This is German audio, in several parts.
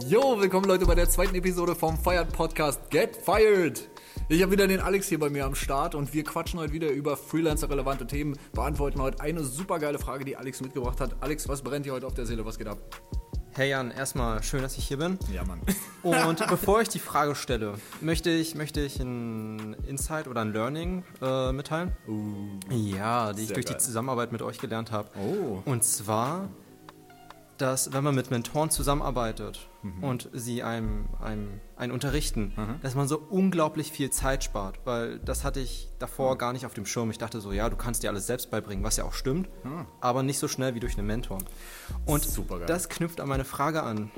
Jo, willkommen Leute bei der zweiten Episode vom Fired Podcast Get Fired. Ich habe wieder den Alex hier bei mir am Start und wir quatschen heute wieder über Freelancer-relevante Themen, beantworten heute eine super geile Frage, die Alex mitgebracht hat. Alex, was brennt dir heute auf der Seele? Was geht ab? Hey Jan, erstmal schön, dass ich hier bin. Ja, Mann. Und bevor ich die Frage stelle, möchte ich, möchte ich ein Insight oder ein Learning äh, mitteilen. Uh, Ja, die ich durch geil. die Zusammenarbeit mit euch gelernt habe. Oh. Und zwar, dass wenn man mit Mentoren zusammenarbeitet Mhm. und sie einem, einem, einen unterrichten, dass man so unglaublich viel Zeit spart. Weil das hatte ich davor gar nicht auf dem Schirm. Ich dachte so, ja, du kannst dir alles selbst beibringen, was ja auch stimmt, Ah. aber nicht so schnell wie durch einen Mentor. Und das knüpft an meine Frage an.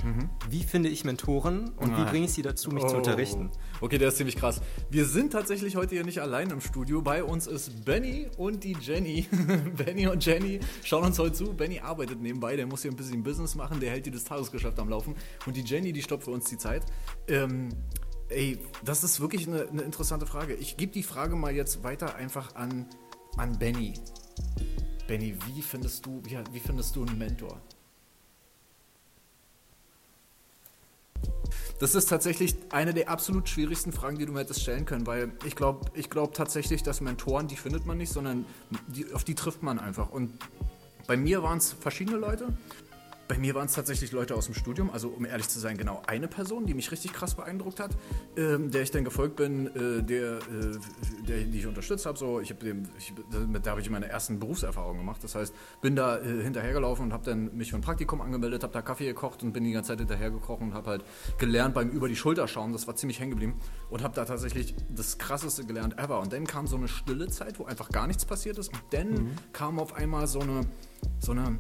Wie finde ich Mentoren und wie Ah. bringe ich sie dazu, mich zu Oh. unterrichten? Okay, der ist ziemlich krass. Wir sind tatsächlich heute hier nicht allein im Studio. Bei uns ist Benny und die Jenny. Benny und Jenny schauen uns heute zu. Benny arbeitet nebenbei, der muss hier ein bisschen Business machen, der hält hier das Tagesgeschäft am Laufen. Und die Jenny, die stoppt für uns die Zeit. Ähm, ey, das ist wirklich eine, eine interessante Frage. Ich gebe die Frage mal jetzt weiter einfach an, an Benny. Benny, wie findest du, wie, wie findest du einen Mentor? Das ist tatsächlich eine der absolut schwierigsten Fragen, die du mir hättest stellen können, weil ich glaube ich glaub tatsächlich, dass Mentoren, die findet man nicht, sondern die, auf die trifft man einfach. Und bei mir waren es verschiedene Leute. Bei mir waren es tatsächlich Leute aus dem Studium, also um ehrlich zu sein, genau eine Person, die mich richtig krass beeindruckt hat, ähm, der ich dann gefolgt bin, äh, der, äh, der, die ich unterstützt habe. So, ich hab dem, ich, da habe ich meine ersten Berufserfahrungen gemacht. Das heißt, bin da äh, hinterhergelaufen und habe dann mich für ein Praktikum angemeldet, habe da Kaffee gekocht und bin die ganze Zeit hinterhergekrochen und habe halt gelernt beim über die Schulter schauen. Das war ziemlich hängen geblieben und habe da tatsächlich das krasseste gelernt ever. Und dann kam so eine stille Zeit, wo einfach gar nichts passiert ist. Und dann kam auf einmal so eine, so eine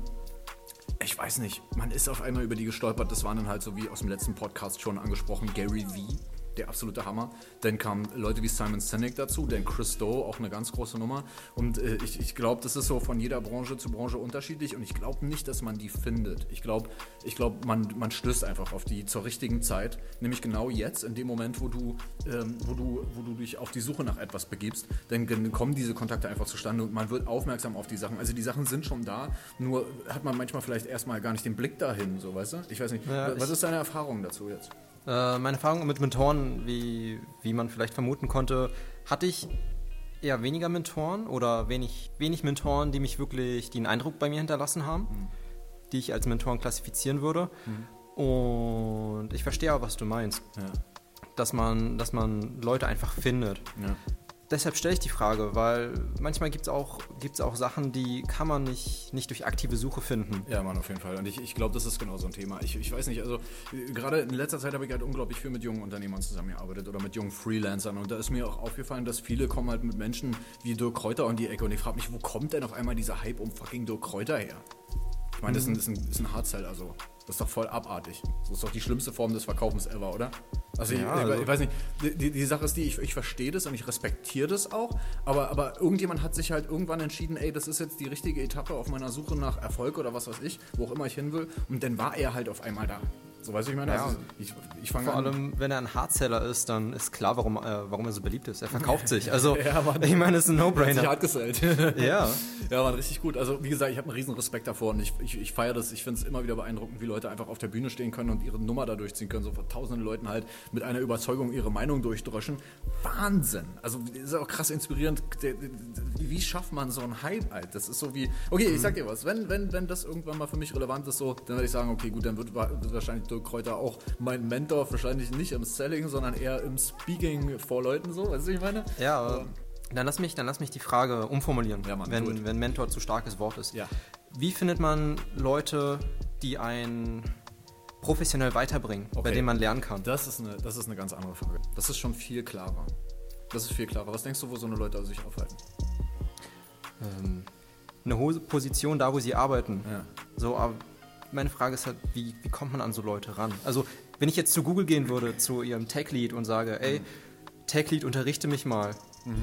ich weiß nicht, man ist auf einmal über die gestolpert. Das waren dann halt so wie aus dem letzten Podcast schon angesprochen, Gary Vee, der absolute Hammer. Dann kamen Leute wie Simon Sinek dazu, dann Chris Doe, auch eine ganz große Nummer. Und äh, ich, ich glaube, das ist so von jeder Branche zu Branche unterschiedlich und ich glaube nicht, dass man die findet. Ich glaube, ich glaub, man, man stößt einfach auf die zur richtigen Zeit, nämlich genau jetzt, in dem Moment, wo du, ähm, wo du, wo du dich auf die Suche nach etwas begibst, dann kommen diese Kontakte einfach zustande und man wird aufmerksam auf die Sachen. Also die Sachen sind schon da, nur hat man manchmal vielleicht erstmal gar nicht den Blick dahin, so weißt du? Ich weiß nicht. Ja, was ist deine Erfahrung dazu jetzt? Äh, meine Erfahrung mit Mentoren, wie, wie man vielleicht vermuten konnte, hatte ich eher weniger Mentoren oder wenig, wenig Mentoren, die mich wirklich, die einen Eindruck bei mir hinterlassen haben, Mhm. die ich als Mentoren klassifizieren würde. Und ich verstehe auch, was du meinst, Ja. dass man, dass man Leute einfach findet. ja. Deshalb stelle ich die Frage, weil manchmal gibt es auch, gibt's auch Sachen, die kann man nicht, nicht durch aktive Suche finden. Ja, Mann, auf jeden Fall. Und ich, ich glaube, das ist genau so ein Thema. Ich, ich weiß nicht, also gerade in letzter Zeit habe ich halt unglaublich viel mit jungen Unternehmern zusammengearbeitet oder mit jungen Freelancern. Und da ist mir auch aufgefallen, dass viele kommen halt mit Menschen wie Dirk Kräuter um die Ecke. Und ich frage mich, wo kommt denn auf einmal dieser Hype um fucking Dirk Kräuter her? Ich meine, das ist ein, ein, ist ein Hardseller, also. Das ist doch voll abartig. Das ist doch die schlimmste Form des Verkaufens ever, oder? Also, ich, Ja, ich, also- ich weiß nicht, die, die, die Sache ist die, ich, ich verstehe das und ich respektiere das auch, aber, aber irgendjemand hat sich halt irgendwann entschieden, ey, das ist jetzt die richtige Etappe auf meiner Suche nach Erfolg oder was weiß ich, wo auch immer ich hin will. Und dann war er halt auf einmal da. So weiß ich meine. Ja. Also, ich ich fange Vor an. allem, wenn er ein Hardseller ist, dann ist klar, warum, äh, warum er so beliebt ist. Er verkauft sich. Also, Ja, Mann. ich meine, es ist ein Sich No-Brainer. hart gesellt. Ja. Ja, war richtig gut. Also, wie gesagt, ich habe einen riesen Respekt davor und ich, ich, ich feiere das. Ich finde es immer wieder beeindruckend, wie Leute einfach auf der Bühne stehen können und ihre Nummer da durchziehen können. So vor tausenden Leuten halt mit einer Überzeugung ihre Meinung durchdröschen. Wahnsinn. Also, ist auch krass inspirierend. Wie schafft man so einen Hype, halt? Das ist so wie, okay, ich sag dir was. Wenn, wenn, wenn das irgendwann mal für mich relevant ist, so, dann werde ich sagen, okay, gut, dann wird wahrscheinlich Dirk Kräuter auch mein Mentor, wahrscheinlich nicht im Selling, sondern eher im Speaking vor Leuten, so, weißt du, ich meine? Ja, aber dann lass mich, dann lass mich die Frage umformulieren, Ja, Mann, wenn, wenn Mentor zu starkes Wort ist. Ja. Wie findet man Leute, die einen professionell weiterbringen, bei Okay. denen man lernen kann? Das ist, eine, das ist eine ganz andere Frage. Das ist schon viel klarer. Das ist viel klarer. Was denkst du, wo so eine Leute sich aufhalten? Ähm, eine hohe Position da, wo sie arbeiten. Ja. So, aber meine Frage ist halt, wie, wie kommt man an so Leute ran? Also, wenn ich jetzt zu Google gehen würde, zu ihrem Tech-Lead und sage, ey, Tech-Lead, unterrichte mich mal.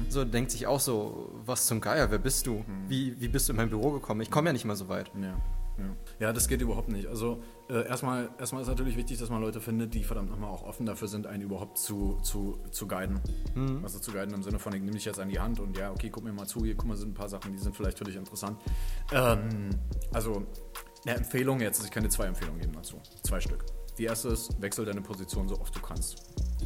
So denkt sich auch so, was zum Geier, wer bist du? Wie, wie bist du in mein Büro gekommen? Ich komme ja nicht mal so weit. Ja. Ja. ja, das geht überhaupt nicht. Also äh, erstmal, erstmal ist natürlich wichtig, dass man Leute findet, die verdammt nochmal auch offen dafür sind, einen überhaupt zu, zu, zu guiden. Also zu guiden im Sinne von, ich nehme dich jetzt an die Hand und ja, okay, guck mir mal zu, hier, guck mal, sind ein paar Sachen, die sind vielleicht für dich interessant. Ähm, also, eine Empfehlung jetzt, also ich kann dir zwei Empfehlungen geben dazu. Zwei Stück. Die erste ist, wechsel deine Position so oft du kannst.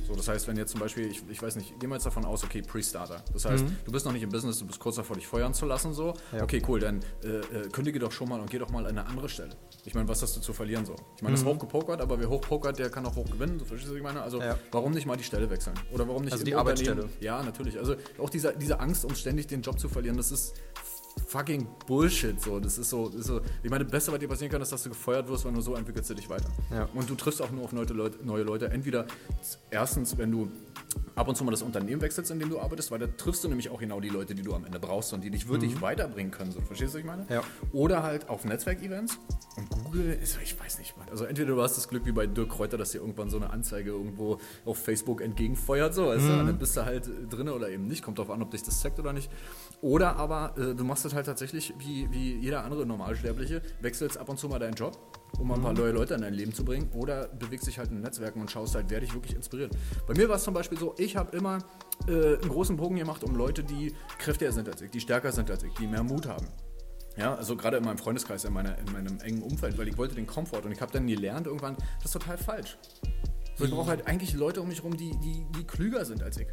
So, das heißt, wenn jetzt zum Beispiel, ich, ich weiß nicht, gehen wir jetzt davon aus, okay, Pre-Starter. Das heißt, du bist noch nicht im Business, du bist kurz davor, dich feuern zu lassen, so. Ja. Okay, cool, dann äh, äh, kündige doch schon mal und geh doch mal an eine andere Stelle. Ich meine, was hast du zu verlieren, so? Ich meine, das ist hochgepokert, aber wer hochpokert, der kann auch hoch gewinnen, so verstehst du, was ich meine? Also, Ja. warum nicht mal die Stelle wechseln? Oder warum nicht Also die Arbeitsstelle. Ja, natürlich. Also, auch diese, diese Angst, uns ständig den Job zu verlieren, das ist fucking Bullshit. So. Das ist so, das ist so. Ich meine, das Beste, was dir passieren kann, ist, dass du gefeuert wirst, weil nur so entwickelst du dich weiter. Ja. Und du triffst auch nur auf neue Leute, neue Leute. Entweder erstens, wenn du ab und zu mal das Unternehmen wechselst, in dem du arbeitest, weil da triffst du nämlich auch genau die Leute, die du am Ende brauchst und die dich wirklich weiterbringen können. So. Verstehst du, was ich meine? Mhm. Ja. Oder halt auf Netzwerkevents. Und Google ist, ich weiß nicht. Also entweder du hast das Glück wie bei Dirk Kräuter, dass dir irgendwann so eine Anzeige irgendwo auf Facebook entgegenfeuert, so, weißt Mhm. du? Dann bist du halt drin oder eben nicht. Kommt drauf an, ob dich das zeigt oder nicht. Oder aber äh, du machst es halt tatsächlich wie, wie jeder andere Normalsterbliche, wechselst ab und zu mal deinen Job, um mal ein paar Mhm. neue Leute in dein Leben zu bringen. Oder bewegst dich halt in Netzwerken und schaust halt, wer dich wirklich inspiriert. Bei mir war es zum Beispiel so, ich habe immer äh, einen großen Bogen gemacht um Leute, die kräftiger sind als ich, die stärker sind als ich, die mehr Mut haben. Ja, also gerade in meinem Freundeskreis, in, meiner, in meinem engen Umfeld, weil ich wollte den Komfort und ich habe dann gelernt irgendwann, das ist total falsch. So, ich brauche halt eigentlich Leute um mich herum, die, die, die klüger sind als ich.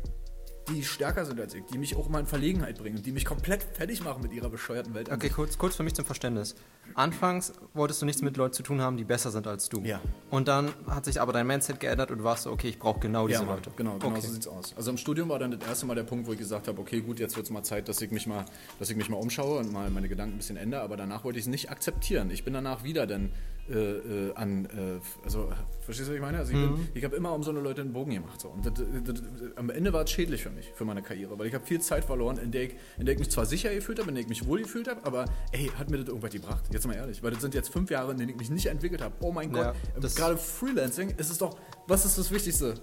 Die stärker sind als ich, die mich auch mal in Verlegenheit bringen und die mich komplett fertig machen mit ihrer bescheuerten Welt. Okay, kurz, kurz für mich zum Verständnis. Anfangs wolltest du nichts mit Leuten zu tun haben, die besser sind als du. Ja. Und dann hat sich aber dein Mindset geändert und du warst so, okay, ich brauche genau diese Ja, Mann, Leute. genau, genau okay. so sieht's aus. Also im Studium war dann das erste Mal der Punkt, wo ich gesagt habe, okay, gut, jetzt wird es mal Zeit, dass ich mich mal, dass ich mich mal umschaue und mal meine Gedanken ein bisschen ändere, aber danach wollte ich es nicht akzeptieren. Ich bin danach wieder dann äh, äh, an, äh, also, verstehst du, was ich meine? Also ich, bin- ich habe immer um so eine Leute einen Bogen gemacht. So. Und das, das, das, am Ende war es schädlich für mich, für meine Karriere, weil ich habe viel Zeit verloren, in der, ich, in der ich mich zwar sicher gefühlt habe, in der ich mich wohl gefühlt habe, aber ey, hat mir das irgendwas gebracht? Jetzt mal ehrlich, weil das sind jetzt fünf Jahre, in denen ich mich nicht entwickelt habe. Oh mein Ja, Gott, das- gerade Freelancing ist es doch, was ist das Wichtigste?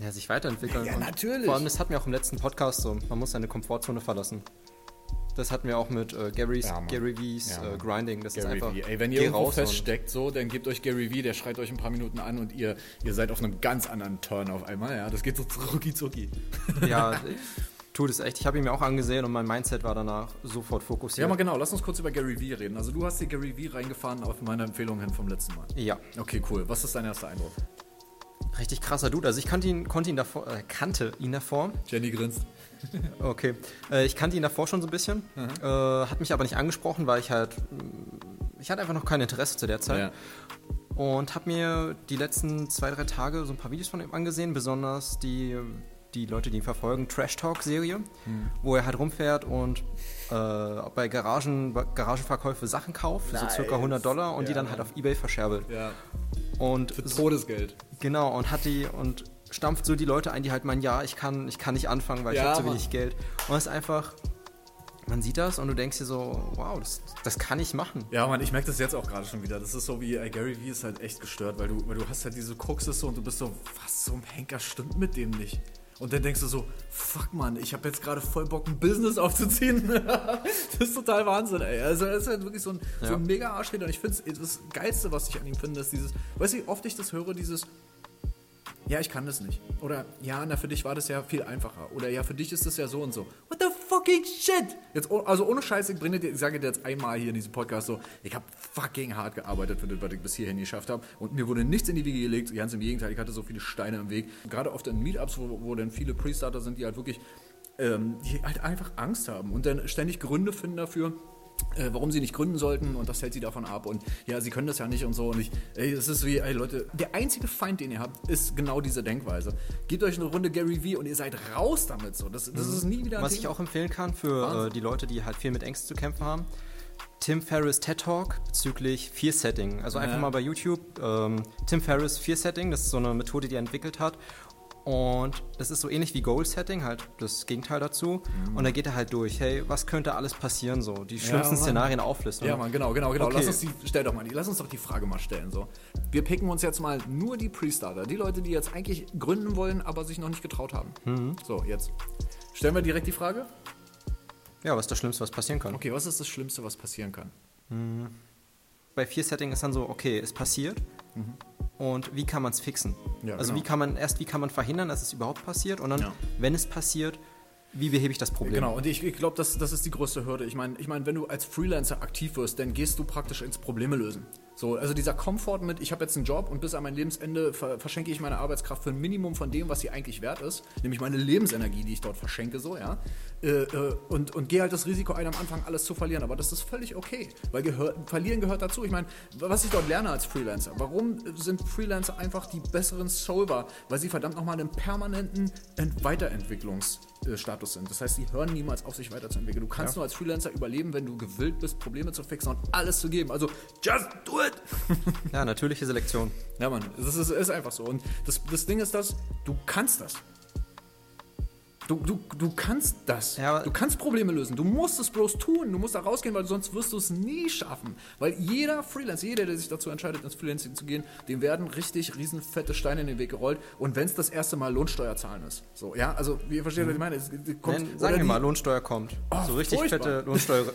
Ja, sich weiterentwickeln. Ja, Und natürlich. Vor allem, das hatten wir auch im letzten Podcast so. Man muss seine Komfortzone verlassen. Das hatten wir auch mit äh, Gary's, Ja. Gary V's Ja, äh. Grinding. Das Gary ist einfach. Vee. Ey, wenn ihr irgendwo feststeckt, so, dann gebt euch Gary Vee, der schreit euch ein paar Minuten an und ihr, ihr seid auf einem ganz anderen Turn auf einmal. Ja, das geht so rucki zucki. Ja, tut es echt. Ich habe ihn mir auch angesehen und mein Mindset war danach sofort Ja, fokussiert. mal genau, lass uns kurz über Gary Vee reden. Also du hast die Gary Vee reingefahren auf meine Empfehlung hin vom letzten Mal. Ja, Okay, cool. Was ist dein erster Eindruck? Richtig krasser Dude. Also ich kannte ihn, konnte ihn davor, äh, kannte ihn davor. Jenny grinst. Okay. Äh, ich kannte ihn davor schon so ein bisschen. Äh, hat mich aber nicht angesprochen, weil ich halt. Ich hatte einfach noch kein Interesse zu der Zeit. Ja. Und habe mir die letzten zwei, drei Tage so ein paar Videos von ihm angesehen, besonders die, die Leute, die ihn verfolgen, Trash Talk-Serie, wo er halt rumfährt und äh, bei Garagen, Garagenverkäufe Sachen kauft, für so Nice. circa 100 Dollar und die Ja, dann halt auf Ebay verscherbelt. Ja. Und Für so, Todesgeld. genau, und hat die und stampft so die Leute ein, die halt meinen, ja, ich kann, ich kann nicht anfangen, weil ich Ja, habe zu wenig Geld. Und es ist einfach, man sieht das und du denkst dir so, wow, das, das kann ich machen. Ja, Mann, ich merke das jetzt auch gerade schon wieder. Das ist so wie, ey, Gary Vee ist halt echt gestört, weil du, weil du hast halt diese Kruxes so und du bist so, was, so ein Henker stimmt mit dem nicht. Und dann denkst du so, fuck man, ich habe jetzt gerade voll Bock, ein Business aufzuziehen. das ist total Wahnsinn, ey. Also er ist halt wirklich so ein, so Ja. ein mega Arschräder. Und ich finde, das Geilste, was ich an ihm finde, ist dieses, weißt du, wie oft ich das höre, dieses, ja, ich kann das nicht. Oder, ja, na, für dich war das ja viel einfacher. Oder, ja, für dich ist das ja so und so. What the fucking shit? Jetzt, oh- also ohne Scheiß, ich, ich sage dir jetzt einmal hier in diesem Podcast so, ich habe fucking hart gearbeitet für das, was ich bis hierhin geschafft habe. Und mir wurde nichts in die Wiege gelegt. Ganz im Gegenteil, ich hatte so viele Steine im Weg. Gerade oft in Meetups, wo, wo dann viele Pre-Starter sind, die halt wirklich, ähm, die halt einfach Angst haben und dann ständig Gründe finden dafür, warum sie nicht gründen sollten und das hält sie davon ab und ja, sie können das ja nicht und so und ich, ey, das ist wie, ey Leute, der einzige Feind, den ihr habt, ist genau diese Denkweise. Gebt euch eine Runde Gary Vee und ihr seid raus damit so. Das, das ist nie wieder ein Was ich Thema. auch empfehlen kann für äh, die Leute, die halt viel mit Ängsten zu kämpfen haben. Tim Ferriss TED Talk bezüglich Fear Setting. Also einfach Ja. mal bei YouTube ähm, Tim Ferriss Fear Setting, das ist so eine Methode, die er entwickelt hat. Und das ist so ähnlich wie Goal Setting, halt das Gegenteil dazu. Und da geht er halt durch, hey, was könnte alles passieren so? Die schlimmsten Mann. Szenarien auflisten. Ja, Mann, genau, genau, genau. Okay. Lass uns die, stell doch mal, die, lass uns doch die Frage mal stellen. So. Wir picken uns jetzt mal nur die Pre-Starter, die Leute, die jetzt eigentlich gründen wollen, aber sich noch nicht getraut haben. Mhm. So, jetzt. Stellen wir direkt die Frage. ja, was ist das Schlimmste, was passieren kann? Okay, was ist das Schlimmste, was passieren kann? Bei Fear Setting ist dann so, okay, es passiert. Und wie kann man es fixen? Mhm. Ja, also genau. wie kann man erst wie kann man verhindern, dass es überhaupt passiert und dann, Ja. wenn es passiert, wie behebe ich das Problem? Genau, und ich, ich glaube, das, das ist die größte Hürde. Ich meine, ich mein, wenn du als Freelancer aktiv wirst, dann gehst du praktisch ins Probleme lösen. So, also dieser Komfort mit, ich habe jetzt einen Job und bis an mein Lebensende ver verschenke ich meine Arbeitskraft für ein Minimum von dem, was sie eigentlich wert ist, nämlich meine Lebensenergie, die ich dort verschenke, so, ja. Äh, äh, und und gehe halt das Risiko ein, am Anfang alles zu verlieren. Aber das ist völlig okay, weil gehör, verlieren gehört dazu. Ich meine, was ich dort lerne als Freelancer, warum sind Freelancer einfach die besseren Solver? Weil sie verdammt nochmal einen permanenten Ent Weiterentwicklungsstatus sind. Das heißt, sie hören niemals auf, sich weiterzuentwickeln. Du kannst ja. nur als Freelancer überleben, wenn du gewillt bist, Probleme zu fixen und alles zu geben. Also, just do it! ja, natürliche Selektion. Ja, Mann, das ist, ist einfach so. Und das, das Ding ist das, du kannst das. Du, du, du kannst das. Ja, du kannst Probleme lösen. Du musst es bloß tun. Du musst da rausgehen, weil sonst wirst du es nie schaffen. Weil jeder Freelancer, jeder, der sich dazu entscheidet, ins Freelancing zu gehen, dem werden richtig riesen fette Steine in den Weg gerollt. Und wenn es das erste Mal Lohnsteuer zahlen ist. So, ja, also, wie versteht, mhm. was ich meine? Es, kommt, Nein, sagen wir mal, Lohnsteuer kommt. Oh, so richtig furchtbar. fette Lohnsteuer.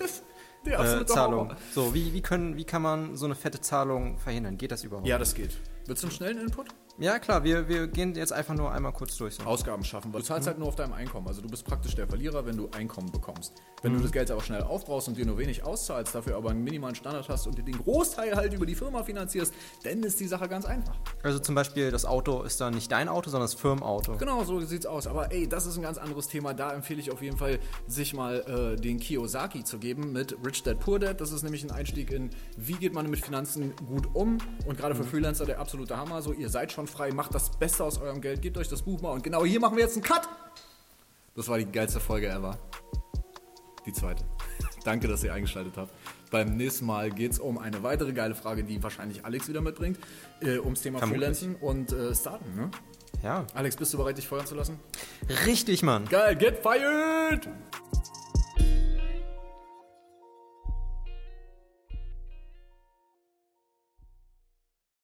äh, Zahlung. So, wie, wie, können, wie kann man so eine fette Zahlung verhindern? Geht das überhaupt? Ja, das geht. Willst du einen schnellen Input? Ja, klar, wir, wir gehen jetzt einfach nur einmal kurz durch. So. Ausgaben schaffen. Du zahlst mhm. halt nur auf deinem Einkommen. Also du bist praktisch der Verlierer, wenn du Einkommen bekommst. Wenn mhm. du das Geld aber schnell aufbrauchst und dir nur wenig auszahlst, dafür aber einen minimalen Standard hast und dir den Großteil halt über die Firma finanzierst, dann ist die Sache ganz einfach. Also zum Beispiel das Auto ist dann nicht dein Auto, sondern das Firmenauto. Genau, so sieht's aus. Aber ey, das ist ein ganz anderes Thema. Da empfehle ich auf jeden Fall, sich mal äh, den Kiyosaki zu geben mit Rich Dad Poor Dad. Das ist nämlich ein Einstieg in, wie geht man mit Finanzen gut um. Und gerade für mhm. Freelancer der absolute Hammer. So, ihr seid schon frei, macht das Beste Beste aus eurem Geld, gebt euch das Buch mal. Und genau hier machen wir jetzt einen Cut. Das war die geilste Folge ever. Die zweite. Danke, dass ihr eingeschaltet habt. Beim nächsten Mal geht es um eine weitere geile Frage, die wahrscheinlich Alex wieder mitbringt, äh, ums Thema Vermutlich. Freelancen und äh, Starten. Ne? Ja. Alex, bist du bereit, dich feuern zu lassen? Richtig, Mann. Geil, get fired!